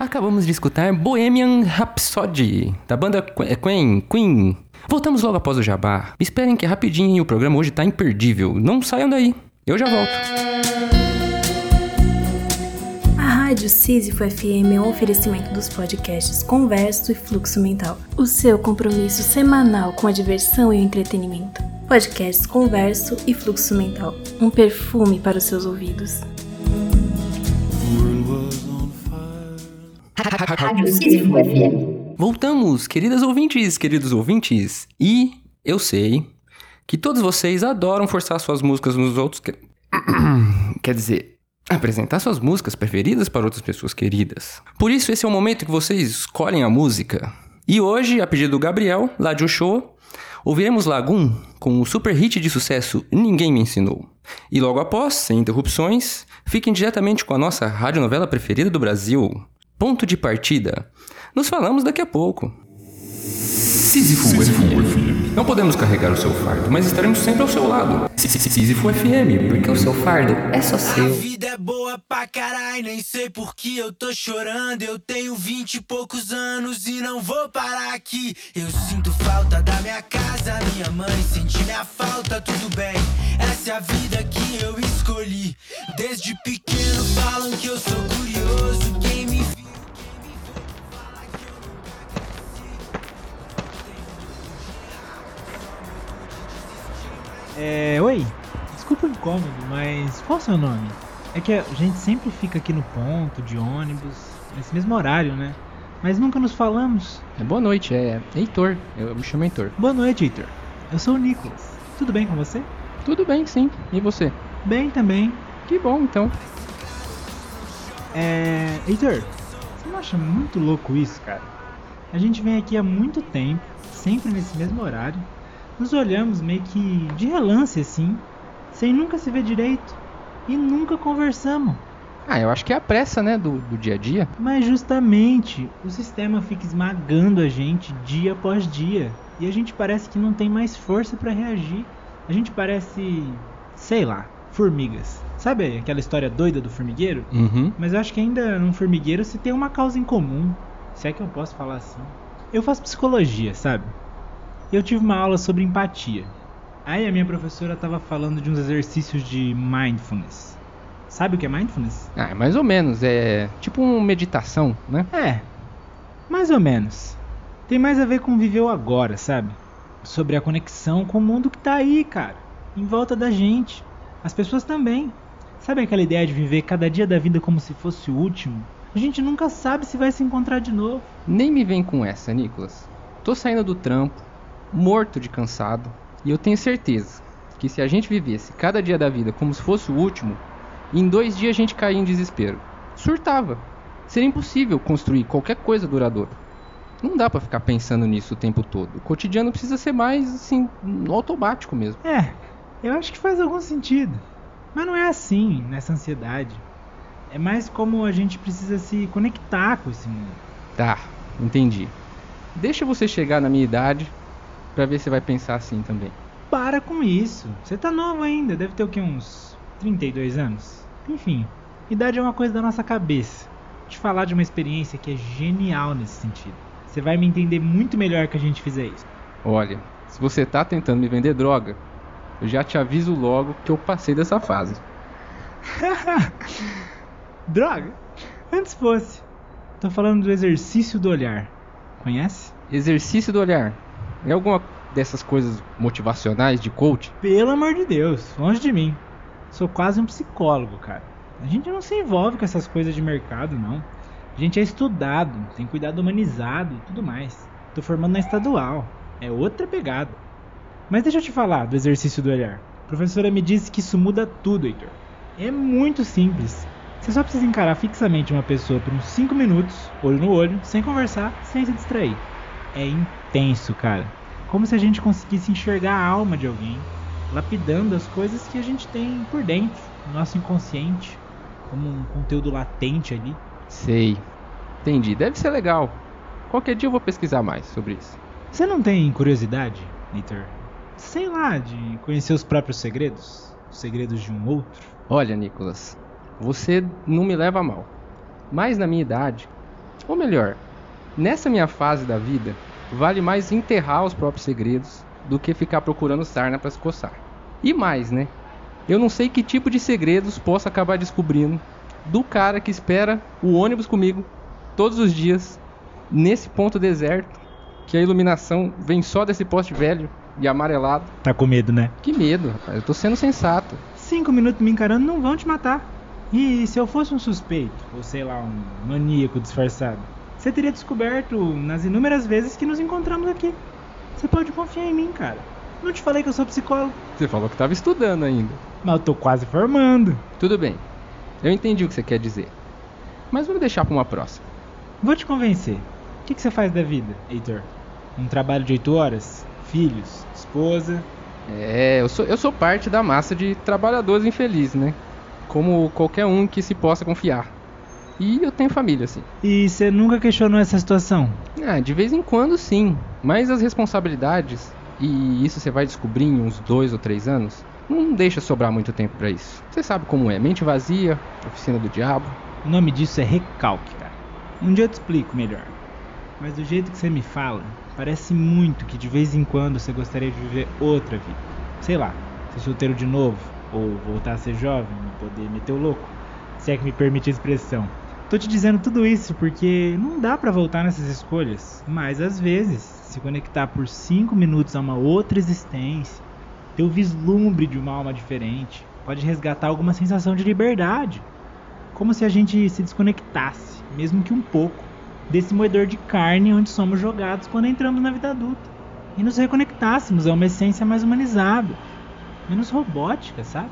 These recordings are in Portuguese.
Acabamos de escutar Bohemian Rhapsody, da banda Qu- Queen. Queen. Voltamos logo após o jabá. Esperem que é rapidinho o programa hoje tá imperdível. Não saiam daí. Eu já volto. A Rádio Sísifo FM é um oferecimento dos podcasts Converso e Fluxo Mental. O seu compromisso semanal com a diversão e o entretenimento. Podcasts Converso e Fluxo Mental. Um perfume para os seus ouvidos. Rádio FM. Voltamos, queridas ouvintes, queridos ouvintes. E eu sei que todos vocês adoram forçar suas músicas nos outros. que- Quer dizer, apresentar suas músicas preferidas para outras pessoas queridas. Por isso, esse é o momento que vocês escolhem a música. E hoje, a pedido do Gabriel, lá de Oshô, ouviremos Lagoon com o super hit de sucesso Ninguém Me Ensinou. E logo após, sem interrupções, fiquem diretamente com a nossa radionovela preferida do Brasil, Ponto de Partida. Nos falamos daqui a pouco. Sísifo FM. Não podemos carregar o seu fardo, mas estaremos sempre ao seu lado. Sísifo FM, porque o seu fardo é só A seu. vida é boa pra caralho, nem sei por que eu tô chorando. Eu tenho vinte e poucos anos e não vou parar aqui. Eu sinto falta da minha casa, minha mãe sente minha falta, tudo bem. Essa é a vida que eu escolhi. Desde pequeno falam que eu sou incômodo, mas qual o seu nome? É que a gente sempre fica aqui no ponto de ônibus, nesse mesmo horário, né? Mas nunca nos falamos. Boa noite, é Heitor. Eu me chamo Heitor. Boa noite, Heitor. Eu sou o Nicolas. Tudo bem com você? Tudo bem, sim. E você? Bem também. Que bom, então. É. Heitor, você não acha muito louco isso, cara? A gente vem aqui há muito tempo, sempre nesse mesmo horário. Nos olhamos meio que de relance assim, sem nunca se ver direito. E nunca conversamos. Ah, eu acho que é a pressa, né, do, do dia a dia. Mas justamente, o sistema fica esmagando a gente dia após dia. E a gente parece que não tem mais força pra reagir. A gente parece, sei lá, formigas. Sabe aquela história doida do formigueiro? Uhum. Mas eu acho que ainda num formigueiro se tem uma causa em comum. Se é que eu posso falar assim. Eu faço psicologia, sabe? E eu tive uma aula sobre empatia. Aí a minha professora tava falando de uns exercícios de mindfulness. Sabe o que é mindfulness? Ah, mais ou menos. É tipo uma meditação, né? É, mais ou menos. Tem mais a ver com viver o agora, sabe? Sobre a conexão com o mundo que tá aí, cara. Em volta da gente. As pessoas também. Sabe aquela ideia de viver cada dia da vida como se fosse o último? A gente nunca sabe se vai se encontrar de novo. Nem me vem com essa, Nicolas. Tô saindo do trampo, morto de cansado, e eu tenho certeza que se a gente vivesse cada dia da vida como se fosse o último, em dois dias a gente caía em desespero. Surtava. Seria impossível construir qualquer coisa duradoura. Não dá pra ficar pensando nisso o tempo todo. O cotidiano precisa ser mais assim, automático mesmo. É, eu acho que faz algum sentido. Mas não é assim, nessa ansiedade. É mais como a gente precisa se conectar com esse mundo. Tá, entendi. Deixa você chegar na minha idade pra ver se vai pensar assim também. Para com isso. Você tá novo ainda, deve ter o que uns 32 anos. Enfim, idade é uma coisa da nossa cabeça. Vou te falar de uma experiência que é genial nesse sentido. Você vai me entender muito melhor que a gente fizer isso. Olha, se você tá tentando me vender droga, eu já te aviso logo que eu passei dessa fase. Droga! Antes fosse. Tô falando do exercício do olhar. Conhece? Exercício do olhar. É alguma dessas coisas motivacionais de coach? Pelo amor de Deus, longe de mim. Sou quase um psicólogo, cara. A gente não se envolve com essas coisas de mercado, não. A gente é estudado, tem cuidado humanizado e tudo mais. Tô formando na estadual. É outra pegada. Mas deixa eu te falar do exercício do olhar. A professora me disse que isso muda tudo, Heitor. É muito simples. Você só precisa encarar fixamente uma pessoa por uns 5 minutos, olho no olho, sem conversar, sem se distrair. É intenso, cara. Como se a gente conseguisse enxergar a alma de alguém, lapidando as coisas que a gente tem por dentro, no nosso inconsciente, como um conteúdo latente ali. Sei. Entendi. Deve ser legal. Qualquer dia eu vou pesquisar mais sobre isso. Você não tem curiosidade, Nitor? Sei lá, de conhecer os próprios segredos? Os segredos de um outro? Olha, Nicolas, você não me leva a mal. Mas na minha idade, ou melhor, nessa minha fase da vida, vale mais enterrar os próprios segredos do que ficar procurando sarna para se coçar. E mais, né? Eu não sei que tipo de segredos posso acabar descobrindo do cara que espera o ônibus comigo todos os dias nesse ponto deserto, que a iluminação vem só desse poste velho e amarelado. Tá com medo, né? Que medo, rapaz. Eu tô sendo sensato. Cinco minutos me encarando não vão te matar. E se eu fosse um suspeito, ou sei lá, um maníaco disfarçado, você teria descoberto nas inúmeras vezes que nos encontramos aqui. Você pode confiar em mim, cara. Não te falei que eu sou psicólogo. Você falou que tava estudando ainda. Mas eu tô quase formando. Tudo bem. Eu entendi o que você quer dizer. Mas vamos deixar para uma próxima. Vou te convencer. O que, que você faz da vida, Heitor? Um trabalho de 8 horas? Filhos? Esposa? É, eu sou, eu sou parte da massa de trabalhadores infelizes, né? Como qualquer um que se possa confiar. E eu tenho família, sim. E você nunca questionou essa situação? Ah, de vez em quando sim. Mas as responsabilidades, e isso você vai descobrir em uns dois ou três anos, não deixa sobrar muito tempo para isso. Você sabe como é, mente vazia, oficina do diabo. O nome disso é recalque, cara. Um dia eu te explico melhor. Mas do jeito que você me fala, parece muito que de vez em quando você gostaria de viver outra vida. Sei lá, ser solteiro de novo, ou voltar a ser jovem e poder meter o louco. Se é que me permite a expressão. Tô te dizendo tudo isso porque não dá para voltar nessas escolhas, mas às vezes se conectar por 5 minutos a uma outra existência, ter o vislumbre de uma alma diferente, pode resgatar alguma sensação de liberdade. Como se a gente se desconectasse, mesmo que um pouco, desse moedor de carne onde somos jogados quando entramos na vida adulta. E nos reconectássemos a uma essência mais humanizada, menos robótica, sabe?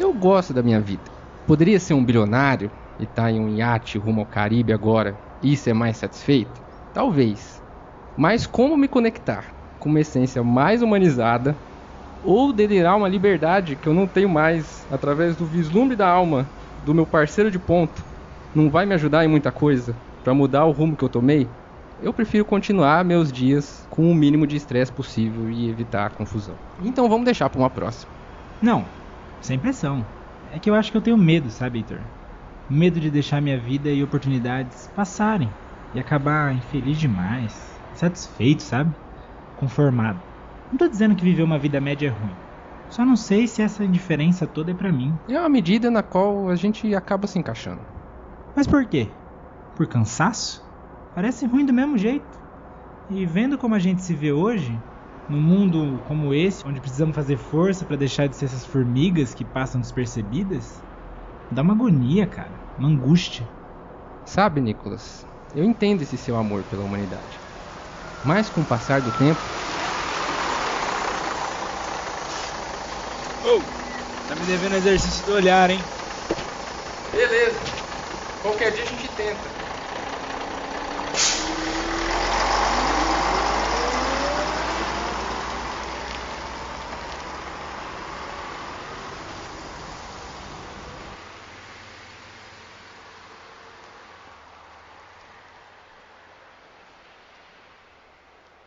Eu gosto da minha vida. Poderia ser um bilionário e tá em um iate rumo ao Caribe agora e ser mais satisfeito? Talvez. Mas como me conectar com uma essência mais humanizada ou delirar uma liberdade que eu não tenho mais através do vislumbre da alma do meu parceiro de ponto não vai me ajudar em muita coisa para mudar o rumo que eu tomei, eu prefiro continuar meus dias com o mínimo de estresse possível e evitar a confusão. Então vamos deixar para uma próxima. Não, sem pressão. É que eu acho que eu tenho medo, sabe, Heitor? Medo de deixar minha vida e oportunidades passarem e acabar infeliz demais, satisfeito, sabe? Conformado. Não tô dizendo que viver uma vida média é ruim. Só não sei se essa indiferença toda é para mim. É uma medida na qual a gente acaba se encaixando. Mas por quê? Por cansaço? Parece ruim do mesmo jeito. E vendo como a gente se vê hoje, num mundo como esse, onde precisamos fazer força para deixar de ser essas formigas que passam despercebidas, dá uma agonia, cara, uma angústia. Sabe, Nicholas, eu entendo esse seu amor pela humanidade. Mas com o passar do tempo, Oh, tá me devendo exercício do olhar, hein? Beleza. Qualquer dia a gente tenta.